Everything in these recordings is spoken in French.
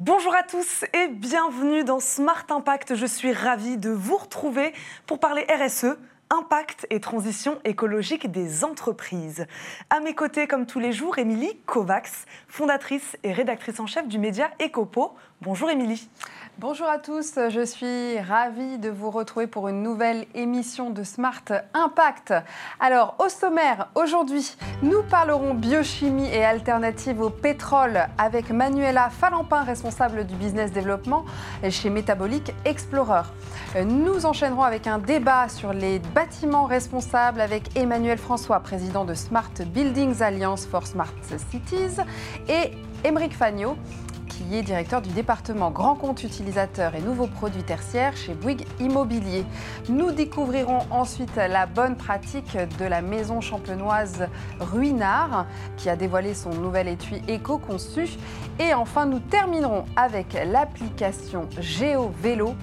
Bonjour à tous et bienvenue dans Smart Impact. Je suis ravie de vous retrouver pour parler RSE, impact et transition écologique des entreprises. À mes côtés, comme tous les jours, Émilie Kovacs, fondatrice et rédactrice en chef du média Ecopo. Bonjour Émilie. Bonjour à tous, je suis ravie de vous retrouver pour une nouvelle émission de Smart Impact. Alors, au sommaire, aujourd'hui, nous parlerons biochimie et alternative au pétrole avec Manuela Falampin, responsable du business développement chez Metabolic Explorer. Nous enchaînerons avec un débat sur les bâtiments responsables avec Emmanuel François, président de Smart Buildings Alliance for Smart Cities, et Émeric Fagnot, est directeur du département Grand Compte Utilisateur et Nouveaux Produits Tertiaires chez Bouygues Immobilier. Nous découvrirons ensuite la bonne pratique de la maison champenoise Ruinard, qui a dévoilé son nouvel étui éco-conçu. Et enfin, nous terminerons avec l'application Géo Vélo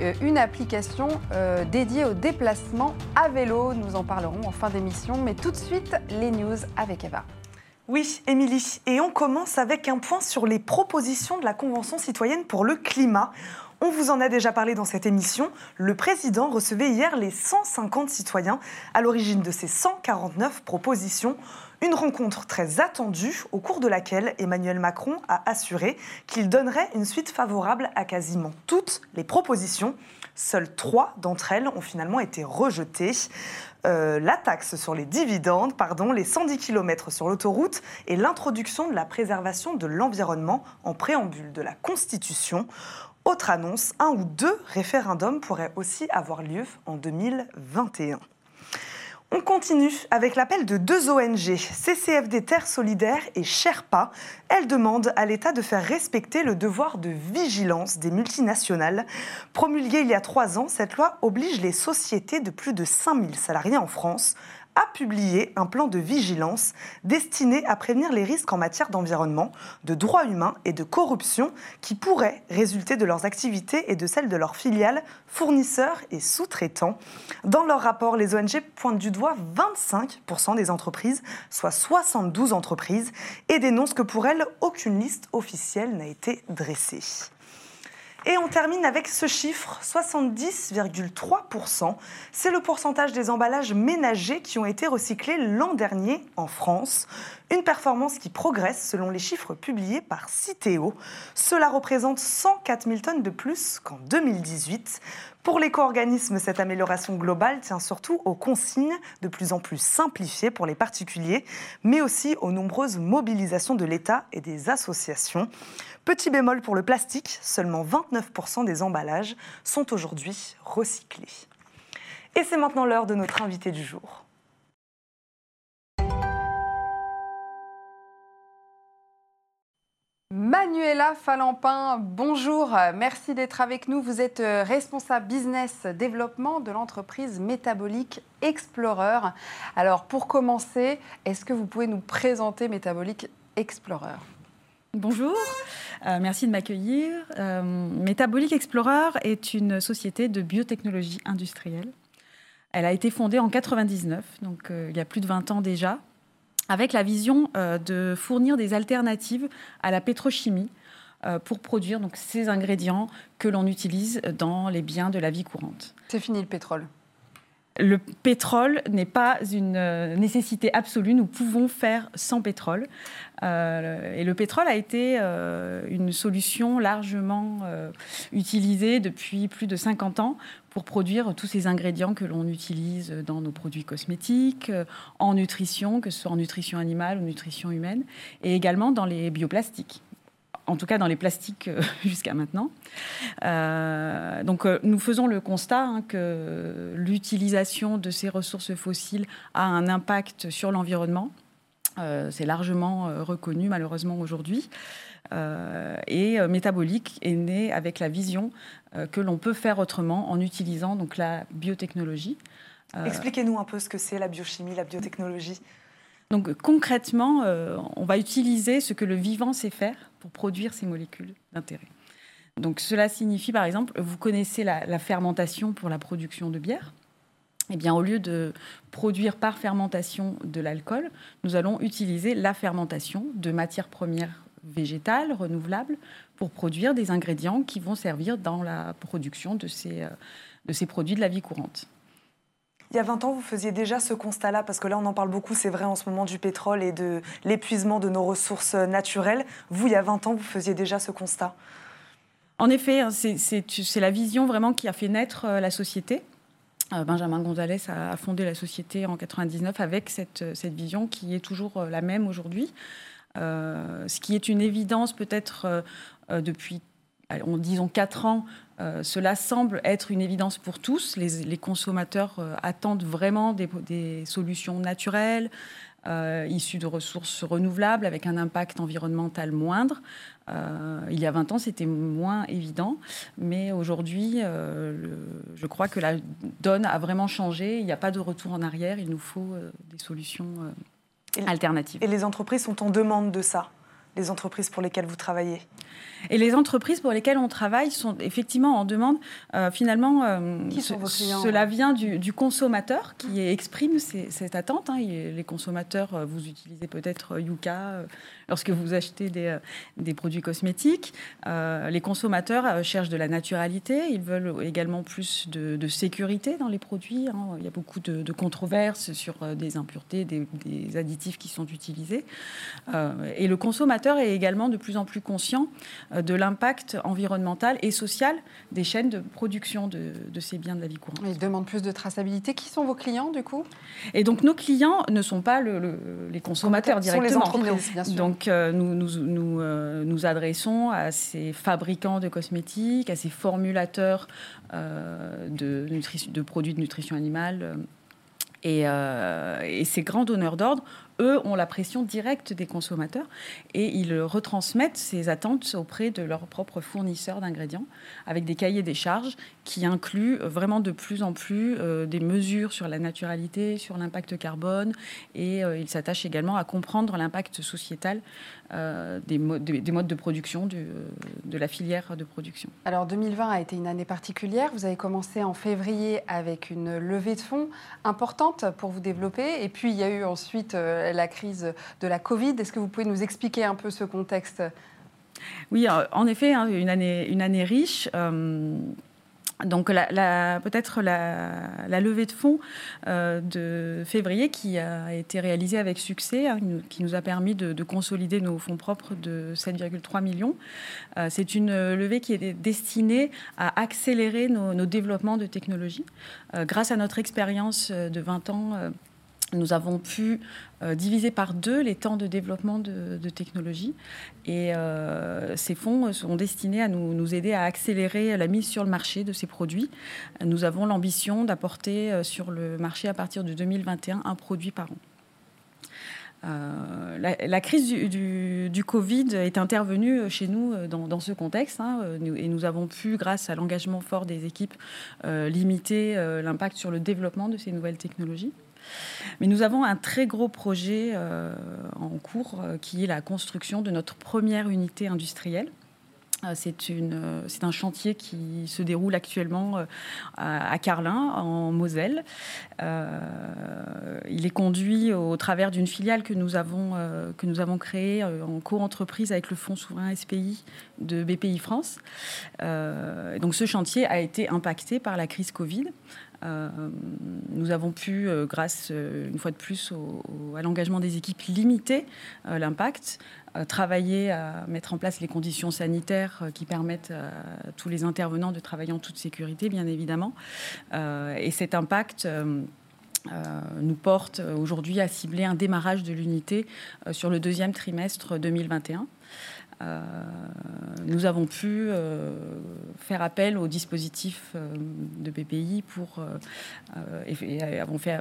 euh, une application euh, dédiée au déplacement à vélo. Nous en parlerons en fin d'émission, mais tout de suite, les news avec Eva. Oui, Émilie. Et on commence avec un point sur les propositions de la Convention citoyenne pour le climat. On vous en a déjà parlé dans cette émission. Le président recevait hier les 150 citoyens à l'origine de ces 149 propositions. Une rencontre très attendue au cours de laquelle Emmanuel Macron a assuré qu'il donnerait une suite favorable à quasiment toutes les propositions. Seules trois d'entre elles ont finalement été rejetées. Euh, la taxe sur les dividendes, pardon, les 110 km sur l'autoroute et l'introduction de la préservation de l'environnement en préambule de la Constitution. Autre annonce, un ou deux référendums pourraient aussi avoir lieu en 2021. On continue avec l'appel de deux ONG, CCFD Terre Solidaire et Sherpa. Elles demandent à l'État de faire respecter le devoir de vigilance des multinationales. Promulguée il y a trois ans, cette loi oblige les sociétés de plus de 5000 salariés en France a publié un plan de vigilance destiné à prévenir les risques en matière d'environnement, de droits humains et de corruption qui pourraient résulter de leurs activités et de celles de leurs filiales, fournisseurs et sous-traitants. Dans leur rapport, les ONG pointent du doigt 25% des entreprises, soit 72 entreprises, et dénoncent que pour elles, aucune liste officielle n'a été dressée. Et on termine avec ce chiffre, 70,3%. C'est le pourcentage des emballages ménagers qui ont été recyclés l'an dernier en France. Une performance qui progresse selon les chiffres publiés par Citeo. Cela représente 104 000 tonnes de plus qu'en 2018. Pour l'éco-organisme, cette amélioration globale tient surtout aux consignes de plus en plus simplifiées pour les particuliers, mais aussi aux nombreuses mobilisations de l'État et des associations. Petit bémol pour le plastique, seulement 29% des emballages sont aujourd'hui recyclés. Et c'est maintenant l'heure de notre invité du jour. Manuela Falampin, bonjour, merci d'être avec nous. Vous êtes euh, responsable business développement de l'entreprise Métabolique Explorer. Alors pour commencer, est-ce que vous pouvez nous présenter Métabolique Explorer? Bonjour, euh, merci de m'accueillir. Euh, Metabolic Explorer est une société de biotechnologie industrielle. Elle a été fondée en 99, donc euh, il y a plus de 20 ans déjà, avec la vision de fournir des alternatives à la pétrochimie pour produire donc, ces ingrédients que l'on utilise dans les biens de la vie courante. C'est fini le pétrole le pétrole n'est pas une euh, nécessité absolue. Nous pouvons faire sans pétrole. Euh, et le pétrole a été euh, une solution largement utilisée depuis plus de 50 ans pour produire tous ces ingrédients que l'on utilise dans nos produits cosmétiques, en nutrition, que ce soit en nutrition animale ou nutrition humaine, et également dans les bioplastiques en tout cas dans les plastiques euh, jusqu'à maintenant. Euh, donc euh, nous faisons le constat hein, que l'utilisation de ces ressources fossiles a un impact sur l'environnement. C'est largement reconnu malheureusement aujourd'hui. et Métabolique est né avec la vision que l'on peut faire autrement en utilisant donc la biotechnologie. Expliquez-nous un peu ce que c'est la biochimie, la biotechnologie. Donc concrètement, on va utiliser ce que le vivant sait faire pour produire ces molécules d'intérêt. Donc cela signifie par exemple, vous connaissez la, fermentation pour la production de bière. Eh bien, au lieu de produire par fermentation de l'alcool, nous allons utiliser la fermentation de matières premières végétales, renouvelables, pour produire des ingrédients qui vont servir dans la production de ces, de ces produits de la vie courante. Il y a 20 ans, vous faisiez déjà ce constat-là, parce que là, on en parle beaucoup, c'est vrai, en ce moment, du pétrole et de l'épuisement de nos ressources naturelles. Vous, il y a 20 ans, vous faisiez déjà ce constat? En effet, hein, c'est la vision vraiment qui a fait naître la société. Euh, Benjamin Gonzalez a fondé la société en 99 avec cette, vision qui est toujours euh, la même aujourd'hui. Euh, ce qui est une évidence peut-être depuis, disons, 4 ans, cela semble être une évidence pour tous. Les, consommateurs attendent vraiment des, des solutions naturelles, euh, issus de ressources renouvelables avec un impact environnemental moindre. Euh, il y a 20 ans, c'était moins évident, mais aujourd'hui, euh, je crois que la donne a vraiment changé. Il n'y a pas de retour en arrière, il nous faut des solutions alternatives. Et les entreprises sont en demande de ça les entreprises pour lesquelles vous travaillez? Et les entreprises pour lesquelles on travaille sont effectivement en demande. Euh, finalement, euh, qui sont vos clients, cela vient du, consommateur qui exprime cette attente. Hein. Les consommateurs, euh, vous utilisez peut-être Yuka lorsque vous achetez des, des produits cosmétiques. les consommateurs cherchent de la naturalité. Ils veulent également plus de, sécurité dans les produits. Hein. Il y a beaucoup de, controverses sur des impuretés, des, des, additifs qui sont utilisés. et le consommateur est également de plus en plus conscient de l'impact environnemental et social des chaînes de production de, ces biens de la vie courante. Ils demandent plus de traçabilité. Qui sont vos clients du coup? Et donc nos clients ne sont pas les consommateurs directement. les entreprises, bien sûr. Donc euh, nous, nous, euh, nous, adressons à ces fabricants de cosmétiques, à ces formulateurs de, de, produits de nutrition animale. Et, et, ces grands donneurs d'ordre eux ont la pression directe des consommateurs et ils retransmettent ces attentes auprès de leurs propres fournisseurs d'ingrédients avec des cahiers des charges qui incluent vraiment de plus en plus euh, des mesures sur la naturalité, sur l'impact carbone et euh, ils s'attachent également à comprendre l'impact sociétal euh, des, modes, des, modes de production de la filière de production. Alors 2020 a été une année particulière. Vous avez commencé en février avec une levée de fonds importante pour vous développer et puis il y a eu ensuite la crise de la Covid. Est-ce que vous pouvez nous expliquer un peu ce contexte? Oui, euh, en effet, hein, une, année, une année riche. Euh, donc peut-être la, levée de fonds euh, de février qui a été réalisée avec succès, hein, qui nous a permis de, consolider nos fonds propres de 7,3 millions. c'est une levée qui est destinée à accélérer nos, nos développements de technologie. grâce à notre expérience de 20 ans nous avons pu euh, diviser par deux les temps de développement de, technologies. Et euh, ces fonds sont destinés à nous, aider à accélérer la mise sur le marché de ces produits. Nous avons l'ambition d'apporter euh, sur le marché à partir de 2021 un produit par an. la, crise du, Covid est intervenue chez nous dans, ce contexte hein, et nous avons pu, grâce à l'engagement fort des équipes, limiter l'impact sur le développement de ces nouvelles technologies. Mais nous avons un très gros projet euh, en cours euh, qui est la construction de notre première unité industrielle. Euh, c'est un chantier qui se déroule actuellement à Carlin, en Moselle. il est conduit au travers d'une filiale que nous avons, que nous avons créée en co-entreprise avec le Fonds souverain SPI de BPI France. donc ce chantier a été impacté par la crise Covid. Euh, nous avons pu, euh, grâce euh, une fois de plus à l'engagement des équipes, limiter l'impact, travailler à mettre en place les conditions sanitaires qui permettent à tous les intervenants de travailler en toute sécurité, bien évidemment. et cet impact... nous porte aujourd'hui à cibler un démarrage de l'unité sur le deuxième trimestre 2021. Euh, nous avons pu euh, faire appel au dispositif euh, de BPI pour, et, avons fait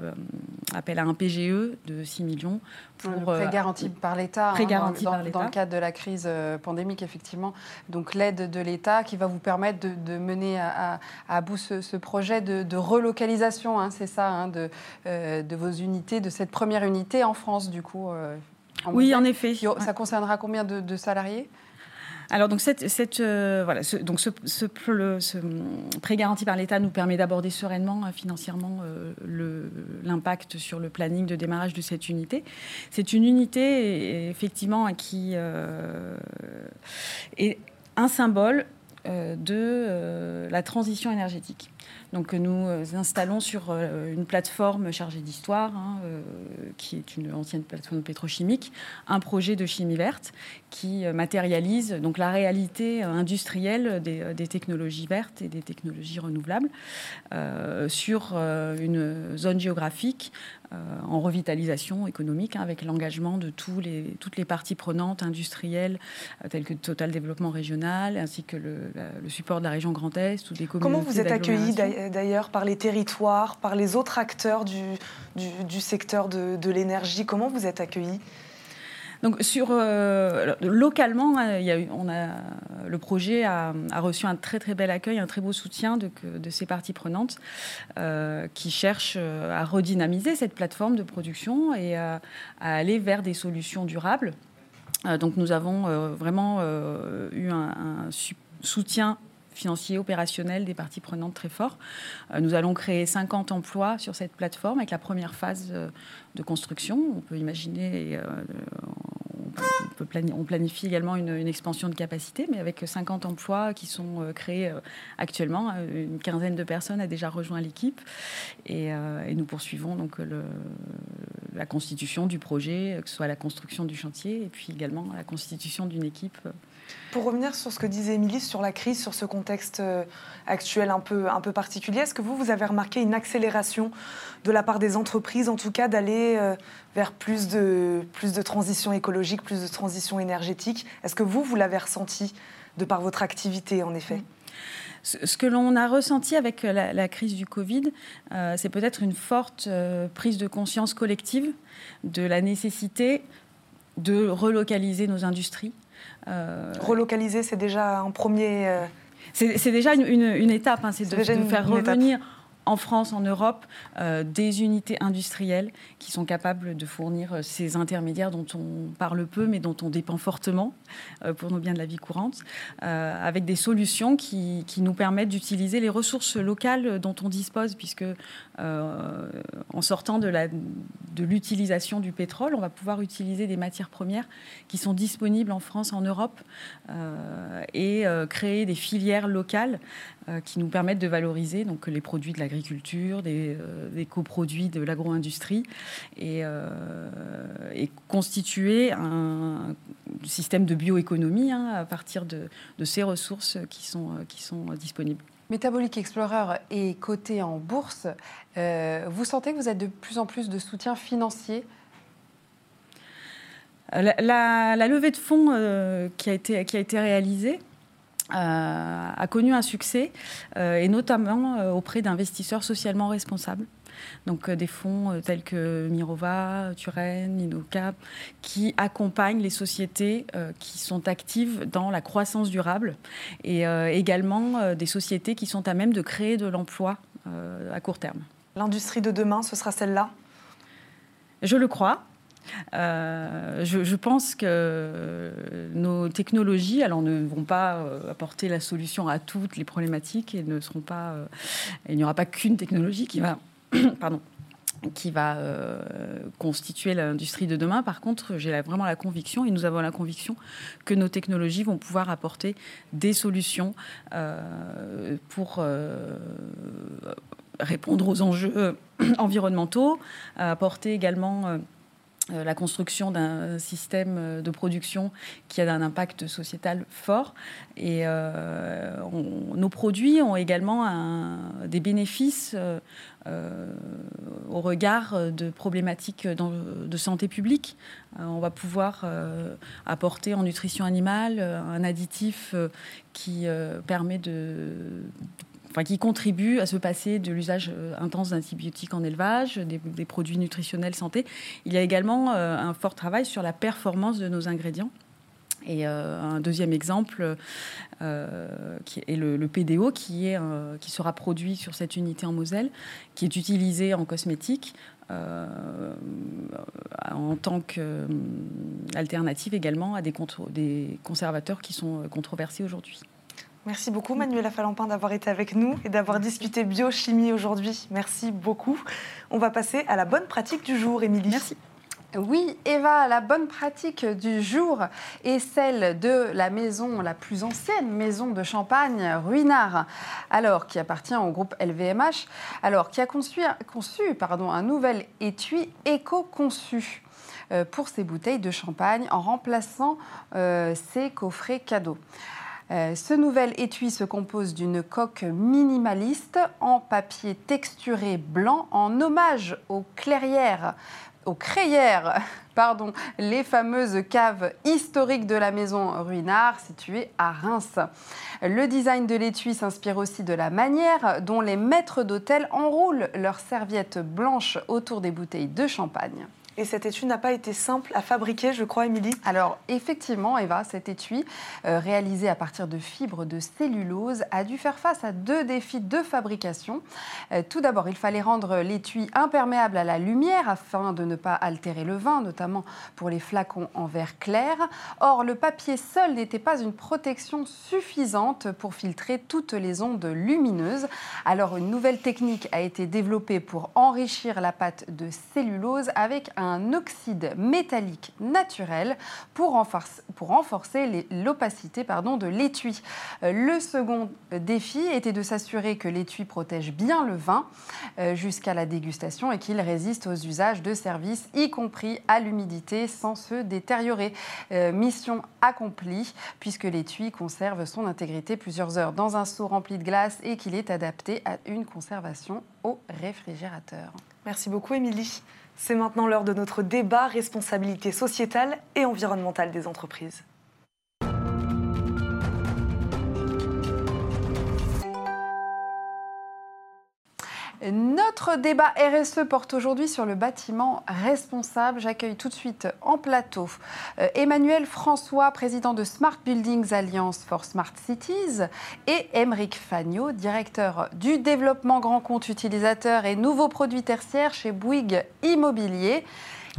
appel à un PGE de 6 millions pour le prêt garanti par l'État hein, dans, dans, le cadre de la crise pandémique effectivement. Donc l'aide de l'État qui va vous permettre de, mener à, à, bout ce, projet de, relocalisation hein, c'est ça hein, de, de vos unités de cette première unité en France du coup oui, en effet. Ça concernera combien de, salariés? Alors donc cette, cette voilà, ce, donc ce, ce, prêt garanti par l'État nous permet d'aborder sereinement financièrement l'impact sur le planning de démarrage de cette unité. C'est une unité effectivement qui est un symbole de la transition énergétique. Donc nous euh, installons sur euh, une plateforme chargée d'histoire, hein, euh, qui est une ancienne plateforme pétrochimique, un projet de chimie verte qui matérialise donc la réalité industrielle des, technologies vertes et des technologies renouvelables sur une zone géographique en revitalisation économique, hein, avec l'engagement de tous les, toutes les parties prenantes industrielles, telles que Total Développement Régional, ainsi que le, support de la région Grand Est ou des communautés. Comment vous êtes accueillis d'ailleurs par les territoires, par les autres acteurs du, du, secteur de, de l'énergie? Comment vous êtes accueillis? Donc sur euh, localement, hein, on a, le projet a, reçu un très très bel accueil, un très beau soutien de, ces parties prenantes euh, qui cherchent euh, à redynamiser cette plateforme de production et à, aller vers des solutions durables. donc nous avons vraiment eu un, soutien financier, opérationnel des parties prenantes très fort. Nous allons créer 50 emplois sur cette plateforme avec la première phase de construction. On peut imaginer, on, planifie également une, expansion de capacité, mais avec 50 emplois qui sont créés actuellement. Une quinzaine de personnes a déjà rejoint l'équipe et, nous poursuivons donc la constitution du projet, que ce soit la construction du chantier et puis également la constitution d'une équipe pour revenir sur ce que disait Émilie sur la crise, sur ce contexte euh, actuel un peu, un peu particulier, est-ce que vous, vous avez remarqué une accélération de la part des entreprises, en tout cas, d'aller euh, vers plus de, plus de transition écologique, plus de transition énergétique? Est-ce que vous, vous l'avez ressenti de par votre activité, en effet? Ce que l'on a ressenti avec la, crise du Covid, euh, c'est peut-être une forte prise de conscience collective de la nécessité de relocaliser nos industries, euh, Relocaliser, c'est déjà un premier. Euh, c'est déjà une, étape, hein, c'est de, de, faire revenir en France, en Europe, euh, des unités industrielles qui sont capables de fournir euh, ces intermédiaires dont on parle peu, mais dont on dépend fortement euh, pour nos biens de la vie courante, avec des solutions qui, nous permettent d'utiliser les ressources locales dont on dispose, puisque en sortant de l'utilisation de du pétrole, on va pouvoir utiliser des matières premières qui sont disponibles en France, en Europe, et créer des filières locales qui nous permettent de valoriser donc, les produits de la l'agriculture, des, euh, des, coproduits de l'agro-industrie et, euh, et, constituer un système de bioéconomie hein, à partir de, ces ressources qui sont, qui sont disponibles. Metabolic Explorer est coté en bourse. Euh, vous sentez que vous avez de plus en plus de soutien financier? La, levée de fonds qui, a été, qui a été réalisée euh, a connu un succès, euh, et notamment euh, auprès d'investisseurs socialement responsables. Donc des fonds tels que Mirova, Turen, Inocap, qui accompagnent les sociétés qui sont actives dans la croissance durable et également des sociétés qui sont à même de créer de l'emploi à court terme. L'industrie de demain, ce sera celle-là? Je le crois. Euh, je, pense que nos technologies, alors ne vont pas euh, apporter la solution à toutes les problématiques et ne seront pas. Euh, il n'y aura pas qu'une technologie qui va, pardon, qui va constituer l'industrie de demain. Par contre, j'ai vraiment la conviction, et nous avons la conviction, que nos technologies vont pouvoir apporter des solutions pour répondre aux enjeux environnementaux, apporter également la construction d'un système euh, de production qui a un impact sociétal fort. Et euh, nos produits ont également des bénéfices au regard de problématiques de santé publique. on va pouvoir apporter en nutrition animale un additif qui permet de qui contribuent à se passer de l'usage euh, intense d'antibiotiques en élevage, des, produits nutritionnels santé. Il y a également euh, un fort travail sur la performance de nos ingrédients. Et euh, un deuxième exemple est le, PDO qui, est, qui sera produit sur cette unité en Moselle, qui est utilisé en cosmétique en tant qu'alternative également à des conservateurs qui sont controversés aujourd'hui. Merci beaucoup Manuela Falampin d'avoir été avec nous et d'avoir discuté biochimie aujourd'hui. Merci beaucoup. On va passer à la bonne pratique du jour, Émilie. Merci. Oui, Eva, la bonne pratique du jour est celle de la maison, la plus ancienne maison de Champagne, Ruinard, alors qui appartient au groupe LVMH, alors qui a conçu, conçu pardon, un nouvel étui éco-conçu euh, pour ses bouteilles de champagne en remplaçant euh, ses coffrets cadeaux. Euh, ce nouvel étui se compose d'une coque minimaliste en papier texturé blanc en hommage aux clairières aux crayères, pardon, les fameuses caves historiques de la maison Ruinard située à Reims. Le design de l'étui s'inspire aussi de la manière dont les maîtres d'hôtel enroulent leurs serviettes blanches autour des bouteilles de champagne. Et cet étui n'a pas été simple à fabriquer, je crois, Émilie Alors, effectivement, Eva, cet étui, euh, réalisé à partir de fibres de cellulose, a dû faire face à deux défis de fabrication. Euh, tout d'abord, il fallait rendre l'étui imperméable à la lumière afin de ne pas altérer le vin, notamment pour les flacons en verre clair. Or, le papier seul n'était pas une protection suffisante pour filtrer toutes les ondes lumineuses. Alors, une nouvelle technique a été développée pour enrichir la pâte de cellulose avec un un oxyde métallique naturel pour renforcer, l'opacité de l'étui. Euh, le second défi était de s'assurer que l'étui protège bien le vin euh, jusqu'à la dégustation et qu'il résiste aux usages de service, y compris à l'humidité, sans se détériorer. Euh, mission accomplie, puisque l'étui conserve son intégrité plusieurs heures dans un seau rempli de glace et qu'il est adapté à une conservation au réfrigérateur. Merci beaucoup, Émilie. C'est maintenant l'heure de notre débat responsabilité sociétale et environnementale des entreprises. Notre débat RSE porte aujourd'hui sur le bâtiment responsable. J'accueille tout de suite en plateau euh, Emmanuel François, président de Smart Buildings Alliance for Smart Cities, et Emeric Fagnot, directeur du développement grand compte utilisateur et nouveaux produits tertiaires chez Bouygues Immobilier.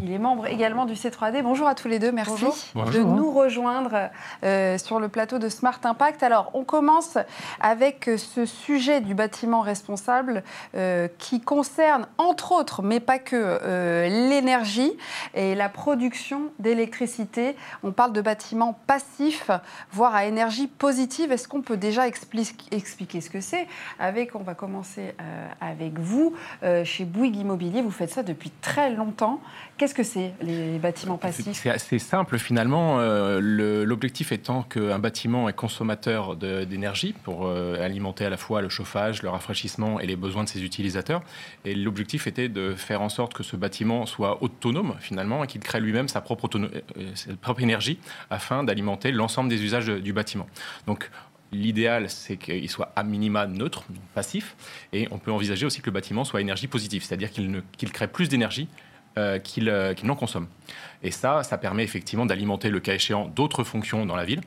Il est membre également du C3D. Bonjour à tous les deux, merci de nous rejoindre euh, sur le plateau de Smart Impact. Alors, on commence avec ce sujet du bâtiment responsable euh, qui concerne, entre autres, mais pas que, euh, l'énergie et la production d'électricité. On parle de bâtiments passifs, voire à énergie positive. Est-ce qu'on peut déjà expliquer ce que c'est Avec, on va commencer avec vous. chez Bouygues Immobilier, vous faites ça depuis très longtemps. Qu'est-ce que c'est, les bâtiments passifs C'est assez simple finalement. Euh, l'objectif étant qu'un bâtiment est consommateur d'énergie pour euh, alimenter à la fois le chauffage, le rafraîchissement et les besoins de ses utilisateurs. Et l'objectif était de faire en sorte que ce bâtiment soit autonome finalement et qu'il crée lui-même sa propre, euh, sa propre énergie afin d'alimenter l'ensemble des usages du bâtiment. Donc L'idéal, c'est qu'il soit à minima neutre, passif, et on peut envisager aussi que le bâtiment soit énergie positive, c'est-à-dire qu'il crée plus d'énergie euh, euh, qu'il n'en consomme. Et ça, ça permet effectivement d'alimenter, le cas échéant, d'autres fonctions dans la ville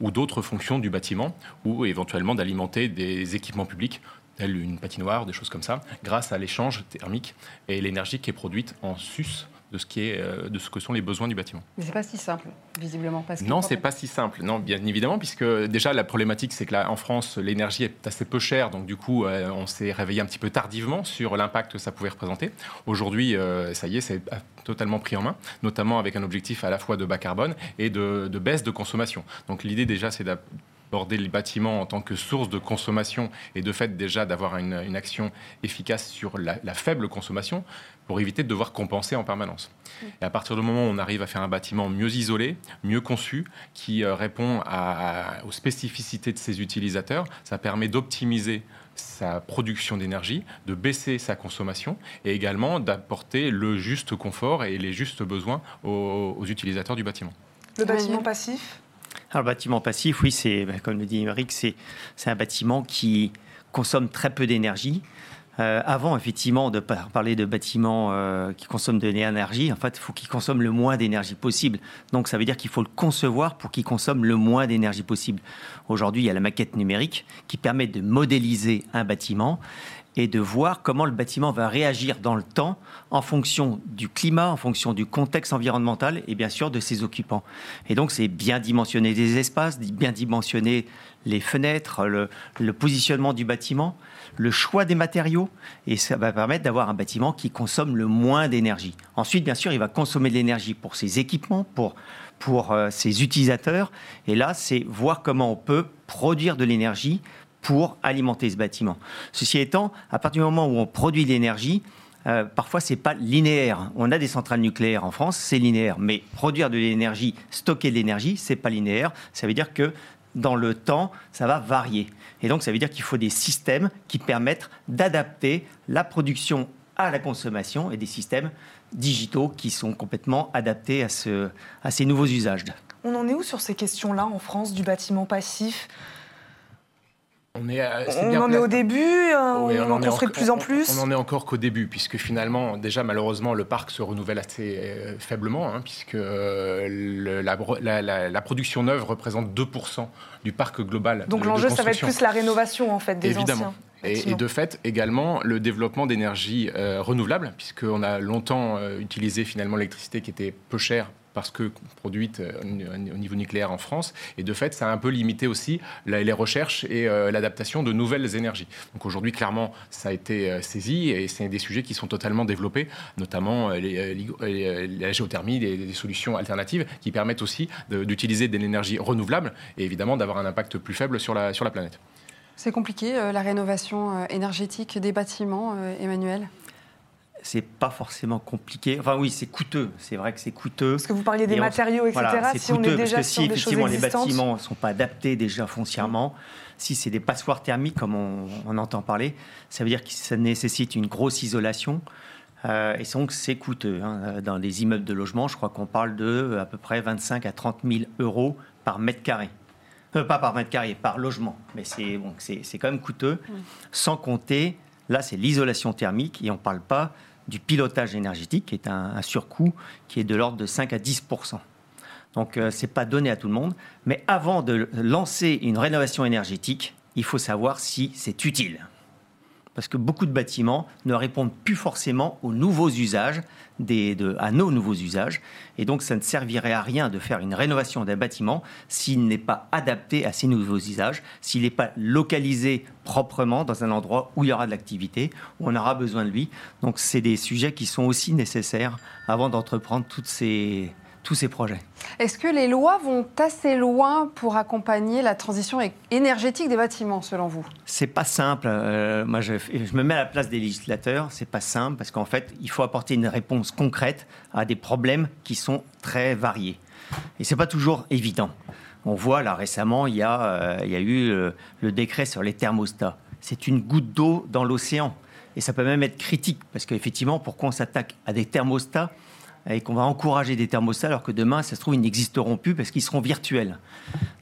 ou d'autres fonctions du bâtiment ou éventuellement d'alimenter des équipements publics tels une patinoire, des choses comme ça, grâce à l'échange thermique et l'énergie qui est produite en sus de ce, qui est, euh, de ce que sont les besoins du bâtiment. Mais c'est pas si simple, visiblement. Parce non, c'est pas si simple. Non, bien évidemment, puisque déjà la problématique, c'est que là, en France, l'énergie est assez peu chère, donc du coup, euh, on s'est réveillé un petit peu tardivement sur l'impact que ça pouvait représenter. Aujourd'hui, euh, ça y est, c'est totalement pris en main, notamment avec un objectif à la fois de bas carbone et de, de baisse de consommation. Donc l'idée déjà, c'est aborder les bâtiments en tant que source de consommation et de fait déjà d'avoir une, action efficace sur la, faible consommation pour éviter de devoir compenser en permanence. Et à partir du moment où on arrive à faire un bâtiment mieux isolé, mieux conçu, qui euh, répond aux spécificités de ses utilisateurs, ça permet d'optimiser sa production d'énergie, de baisser sa consommation et également d'apporter le juste confort et les justes besoins aux, aux utilisateurs du bâtiment. Le bâtiment passif? Alors, le bâtiment passif, oui, c'est, ben, comme le dit Eric, c'est, c'est un bâtiment qui consomme très peu d'énergie. Euh, avant, effectivement, de parler de bâtiments euh, qui consomment de l'énergie, en fait, il faut qu'il consomme le moins d'énergie possible. Donc, ça veut dire qu'il faut le concevoir pour qu'il consomme le moins d'énergie possible. Aujourd'hui, il y a la maquette numérique qui permet de modéliser un bâtiment et de voir comment le bâtiment va réagir dans le temps en fonction du climat, en fonction du contexte environnemental et bien sûr de ses occupants. Et donc c'est bien dimensionner des espaces, bien dimensionner les fenêtres, le, positionnement du bâtiment, le choix des matériaux, et ça va permettre d'avoir un bâtiment qui consomme le moins d'énergie. Ensuite, bien sûr, il va consommer de l'énergie pour ses équipements, pour, pour euh, ses utilisateurs, et là, c'est voir comment on peut produire de l'énergie pour alimenter ce bâtiment. Ceci étant, à partir du moment où on produit de l'énergie, euh, parfois c'est pas linéaire. On a des centrales nucléaires en France, c'est linéaire, mais produire de l'énergie, stocker de l'énergie, c'est pas linéaire. Ça veut dire que dans le temps, ça va varier. Et donc ça veut dire qu'il faut des systèmes qui permettent d'adapter la production à la consommation et des systèmes digitaux qui sont complètement adaptés à, ce, à ces nouveaux usages. On en est où sur ces questions-là en France du bâtiment passif? On, est, on en est au début, euh, on, en construit de plus en plus. On, en est encore qu'au début, puisque finalement, déjà malheureusement, le parc se renouvelle assez euh, faiblement, hein, puisque euh, la, production neuve représente 2% du parc global. Donc l'enjeu, ça va être plus la rénovation en fait des Évidemment. Et, et, de fait, également, le développement d'énergie renouvelable, puisqu'on a longtemps utilisé finalement l'électricité qui était peu chère parce que produite euh, au niveau nucléaire en France. Et de fait, ça a un peu limité aussi les recherches et euh, l'adaptation de nouvelles énergies. Donc aujourd'hui, clairement, ça a été euh, saisi et c'est des sujets qui sont totalement développés, notamment la géothermie, des, solutions alternatives qui permettent aussi d'utiliser de l'énergie renouvelable et évidemment d'avoir un impact plus faible sur la, sur la planète. C'est compliqué, la rénovation énergétique des bâtiments, Emmanuel? C'est pas forcément compliqué. Enfin oui, c'est coûteux. C'est vrai que c'est coûteux. Parce que vous parliez des matériaux, etc. si on est déjà parce que si effectivement les bâtiments ne sont pas adaptés déjà foncièrement, si c'est des passoires thermiques comme on, entend parler, ça veut dire que ça nécessite une grosse isolation. Euh, et donc c'est coûteux. Hein. Dans les immeubles de logement, je crois qu'on parle de à peu près 25 à 30 000 euros par mètre carré. Euh, pas par mètre carré, par logement. Mais c'est bon, c'est quand même coûteux. Sans compter, là c'est l'isolation thermique et on ne parle pas du pilotage énergétique, qui est un, surcoût qui est de l'ordre de 5 à 10% Donc, euh, ce n'est pas donné à tout le monde. Mais avant de lancer une rénovation énergétique, il faut savoir si c'est utile parce que beaucoup de bâtiments ne répondent plus forcément aux nouveaux usages, à nos nouveaux usages. Et donc, ça ne servirait à rien de faire une rénovation d'un bâtiment s'il n'est pas adapté à ces nouveaux usages, s'il n'est pas localisé proprement dans un endroit où il y aura de l'activité, où on aura besoin de lui. Donc, c'est des sujets qui sont aussi nécessaires avant d'entreprendre toutes ces, tous ces projets. Est-ce que les lois vont assez loin pour accompagner la transition énergétique des bâtiments, selon vous? C'est pas simple. Euh, moi, je, je, me mets à la place des législateurs. C'est pas simple parce qu'en fait, il faut apporter une réponse concrète à des problèmes qui sont très variés. Et c'est pas toujours évident. On voit là récemment, il y a, euh, il y a eu le, euh, le décret sur les thermostats. C'est une goutte d'eau dans l'océan. Et ça peut même être critique parce qu'effectivement, pourquoi on s'attaque à des thermostats et qu'on va encourager des thermostats alors que demain, ça se trouve, ils n'existeront plus parce qu'ils seront virtuels.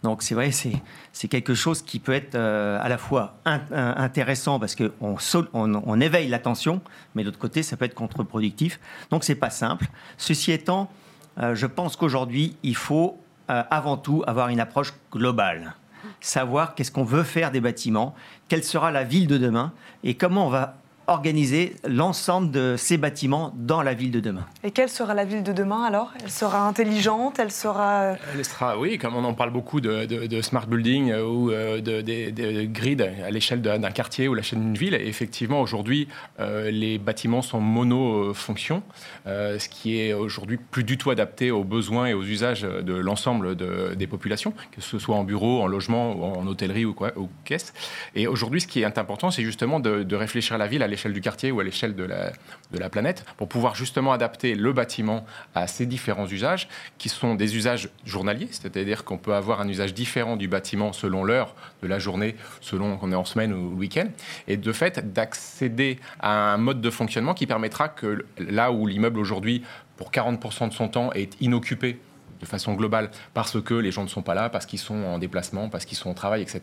Donc c'est vrai, c'est quelque chose qui peut être euh, à la fois intéressant parce qu'on on, on éveille l'attention, mais de l'autre côté, ça peut être contre-productif. Donc c'est pas simple. Ceci étant, euh, je pense qu'aujourd'hui, il faut euh, avant tout avoir une approche globale. Savoir qu'est-ce qu'on veut faire des bâtiments, quelle sera la ville de demain et comment on va organiser l'ensemble de ces bâtiments dans la ville de demain. Et quelle sera la ville de demain alors? Elle sera intelligente Elle sera. Euh, Elle sera, oui, comme on en parle beaucoup de, smart building euh, ou euh, de, de, grid à l'échelle d'un quartier ou à l'échelle d'une ville. effectivement, aujourd'hui, les bâtiments sont monofonctions, ce qui est aujourd'hui plus du tout adapté aux besoins et aux usages de l'ensemble des populations, que ce soit en bureau, en logement, ou en hôtellerie ou, quoi, ou caisse. Et aujourd'hui, ce qui est important, c'est justement de, réfléchir à la ville à l'échelle l'échelle du quartier ou à l'échelle de la, de la planète, pour pouvoir justement adapter le bâtiment à ces différents usages, qui sont des usages journaliers, c'est-à-dire qu'on peut avoir un usage différent du bâtiment selon l'heure de la journée, selon qu'on est en semaine ou week-end, et de fait d'accéder à un mode de fonctionnement qui permettra que là où l'immeuble aujourd'hui, pour 40% de son temps, est inoccupé de façon globale parce que les gens ne sont pas là, parce qu'ils sont en déplacement, parce qu'ils sont au travail, etc.,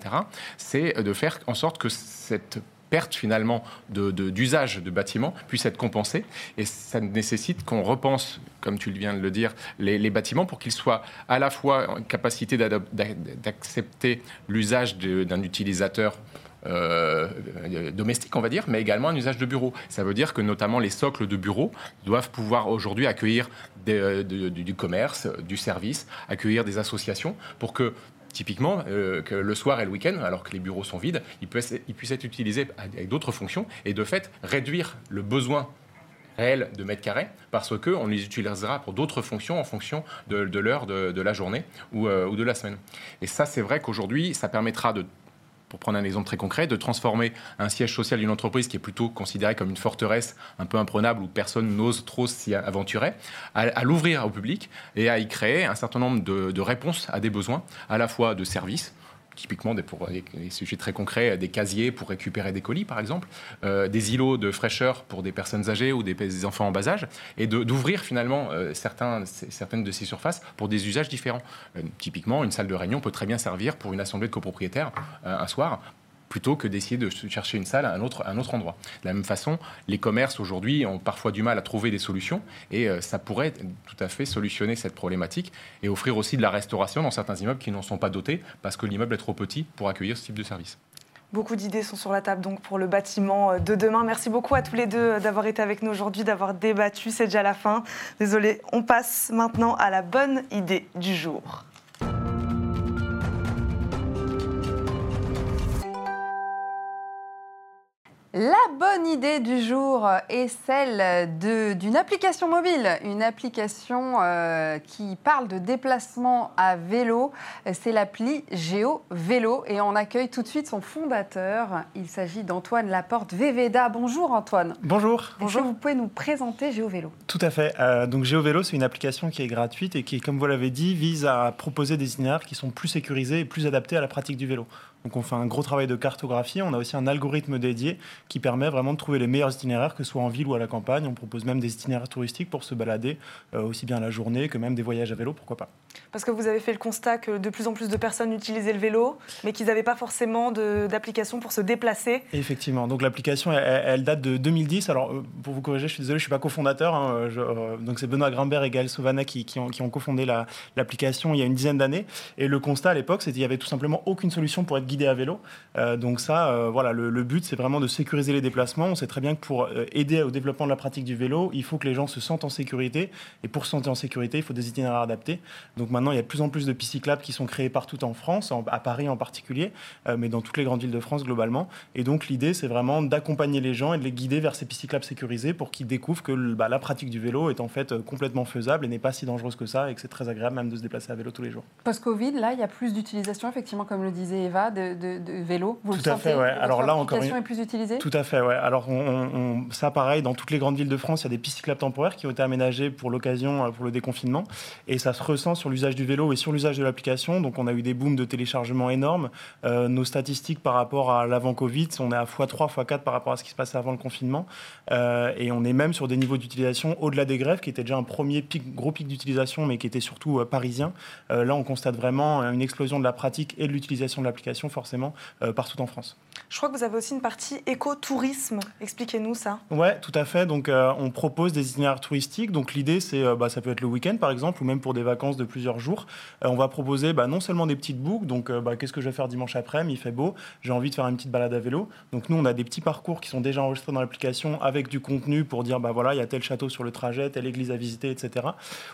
c'est de faire en sorte que cette perte finalement d'usage de, bâtiments puisse être compensée. Et ça nécessite qu'on repense, comme tu viens de le dire, les, bâtiments pour qu'ils soient à la fois en capacité d'accepter l'usage d'un utilisateur domestique, on va dire, mais également un usage de bureau. Ça veut dire que notamment les socles de bureaux doivent pouvoir aujourd'hui accueillir du commerce, du service, accueillir des associations pour que typiquement, euh, que le soir et le week-end, alors que les bureaux sont vides, ils puissent, être utilisés avec d'autres fonctions et de fait réduire le besoin réel de mètres carrés parce qu'on les utilisera pour d'autres fonctions en fonction de, l'heure de, la journée ou, euh, ou de la semaine. Et ça, c'est vrai qu'aujourd'hui, ça permettra de pour prendre un exemple très concret, de transformer un siège social d'une entreprise qui est plutôt considéré comme une forteresse un peu imprenable où personne n'ose trop s'y aventurer, à, l'ouvrir au public et à y créer un certain nombre de, de réponses à des besoins, à la fois de services, typiquement pour des, sujets très concrets, des casiers pour récupérer des colis par exemple, euh, des îlots de fraîcheur pour des personnes âgées ou des, enfants en bas âge, et d'ouvrir finalement euh, certaines de ces surfaces pour des usages différents. Euh, typiquement, une salle de réunion peut très bien servir pour une assemblée de copropriétaires un soir plutôt que d'essayer de chercher une salle à un autre, un autre endroit. De la même façon, les commerces aujourd'hui ont parfois du mal à trouver des solutions et euh, ça pourrait tout à fait solutionner cette problématique et offrir aussi de la restauration dans certains immeubles qui n'en sont pas dotés parce que l'immeuble est trop petit pour accueillir ce type de service. Beaucoup d'idées sont sur la table donc pour le bâtiment euh, de demain. Merci beaucoup à tous les deux euh, d'avoir été avec nous aujourd'hui, d'avoir débattu. C'est déjà la fin. Désolé, on passe maintenant à la bonne idée du jour. La bonne idée du jour est celle d'une application mobile, une application euh, qui parle de déplacement à vélo. C'est l'appli Géo Vélo et on accueille tout de suite son fondateur. Il s'agit d'Antoine Laporte Vévéda. Bonjour Antoine. Bonjour. Bonjour. vous pouvez nous présenter Géo Vélo? Tout à fait. Euh, donc Géo Vélo, c'est une application qui est gratuite et qui, comme vous l'avez dit, vise à proposer des itinéraires qui sont plus sécurisés et plus adaptés à la pratique du vélo. Donc on fait un gros travail de cartographie. On a aussi un algorithme dédié qui permet vraiment de trouver les meilleurs itinéraires, que ce soit en ville ou à la campagne. On propose même des itinéraires touristiques pour se balader, euh, aussi bien la journée que même des voyages à vélo, pourquoi pas. Parce que vous avez fait le constat que de plus en plus de personnes utilisaient le vélo, mais qu'ils n'avaient pas forcément d'application pour se déplacer. Effectivement. Donc l'application, elle, date de 2010. Alors euh, pour vous corriger, je suis désolé, je ne suis pas cofondateur. Hein. Euh, donc c'est Benoît Grimbert et Gaël Sauvana qui, qui, ont, qui ont, cofondé l'application il y a une dizaine d'années. Et le constat à l'époque, c'était qu'il n'y avait tout simplement aucune solution pour être guidé à vélo. Euh, donc ça, voilà, le, but, c'est vraiment de sécuriser les déplacements. On sait très bien que pour aider au développement de la pratique du vélo, il faut que les gens se sentent en sécurité. Et pour se sentir en sécurité, il faut des itinéraires adaptés. Donc maintenant, il y a de plus en plus de pistes cyclables qui sont créées partout en France, à Paris en particulier, euh, mais dans toutes les grandes villes de France globalement. Et donc l'idée, c'est vraiment d'accompagner les gens et de les guider vers ces pistes cyclables sécurisées pour qu'ils découvrent que bah, la pratique du vélo est en fait euh, complètement faisable et n'est pas si dangereuse que ça et que c'est très agréable même de se déplacer à vélo tous les jours. Post-Covid, là, il y a plus d'utilisation, effectivement, comme le disait Eva, de, de, vélo. Vous tout à fait, ouais. Alors là, encore une... est plus utilisée? Tout à fait, ouais. Alors on, ça, pareil, dans toutes les grandes villes de France, il y a des pistes cyclables temporaires qui ont été aménagées pour l'occasion, euh, pour le déconfinement, et ça se ressent sur l'usage du vélo et sur l'usage de l'application. Donc on a eu des booms de téléchargement énormes. Euh, nos statistiques par rapport à l'avant Covid, on est à x3, x4 par rapport à ce qui se passait avant le confinement. Euh, et on est même sur des niveaux d'utilisation au-delà des grèves, qui était déjà un premier pic, gros pic d'utilisation, mais qui était surtout euh, parisien. là, on constate vraiment une explosion de la pratique et de l'utilisation de l'application, forcément, partout en France. Je crois que vous avez aussi une partie écotourisme. Expliquez-nous ça. Ouais, tout à fait. Donc, on propose des itinéraires touristiques. Donc, l'idée, c'est, bah, ça peut être le week-end, par exemple, ou même pour des vacances de plusieurs jours. on va proposer bah, non seulement des petites boucles, donc bah, qu'est-ce que je vais faire dimanche après-midi, il fait beau, j'ai envie de faire une petite balade à vélo. Donc, nous, on a des petits parcours qui sont déjà enregistrés dans l'application avec du contenu pour dire, bah voilà, il y a tel château sur le trajet, telle église à visiter, etc.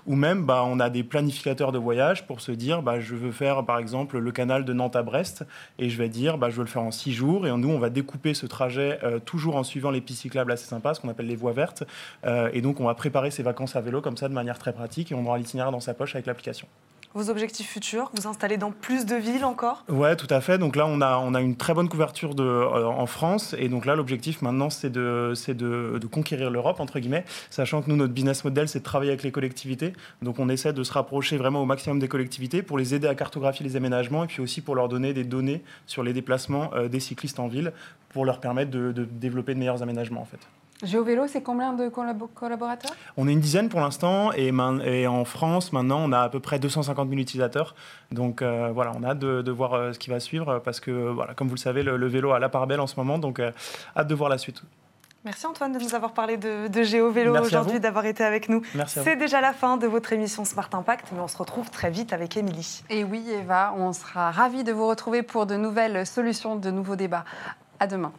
Ou même, bah, on a des planificateurs de voyage pour se dire, bah, je veux faire, par exemple, le canal de Nantes à Brest, et je vais dire, bah, je veux le faire en six jours, et nous, on va découper ce trajet euh, toujours en suivant les pistes cyclables assez sympas, ce qu'on appelle les voies vertes. Euh, et donc, on va préparer ses vacances à vélo comme ça de manière très pratique, et on aura l'itinéraire dans sa poche avec l'application vos objectifs futurs Vous installer dans plus de villes encore? Ouais, tout à fait. Donc là, on a, on a une très bonne couverture de, euh, en France. Et donc là, l'objectif maintenant, c'est de, de, de conquérir l'Europe, entre guillemets, sachant que nous, notre business model, c'est de travailler avec les collectivités. Donc on essaie de se rapprocher vraiment au maximum des collectivités pour les aider à cartographier les aménagements et puis aussi pour leur donner des données sur les déplacements euh, des cyclistes en ville pour leur permettre de développer de meilleurs aménagements, en fait. GeoVélo, c'est combien de collaborateurs? On est une dizaine pour l'instant et, et, en France, maintenant, on a à peu près 250 000 utilisateurs. Donc euh, voilà, on a hâte de, voir euh, ce qui va suivre parce que, voilà, comme vous le savez, le, vélo a la part belle en ce moment, donc euh, hâte de voir la suite. Merci Antoine de nous avoir parlé de, de GeoVélo aujourd'hui, d'avoir été avec nous. C'est déjà la fin de votre émission Smart Impact, mais on se retrouve très vite avec Émilie. Et oui Eva, on sera ravis de vous retrouver pour de nouvelles solutions, de nouveaux débats. À demain.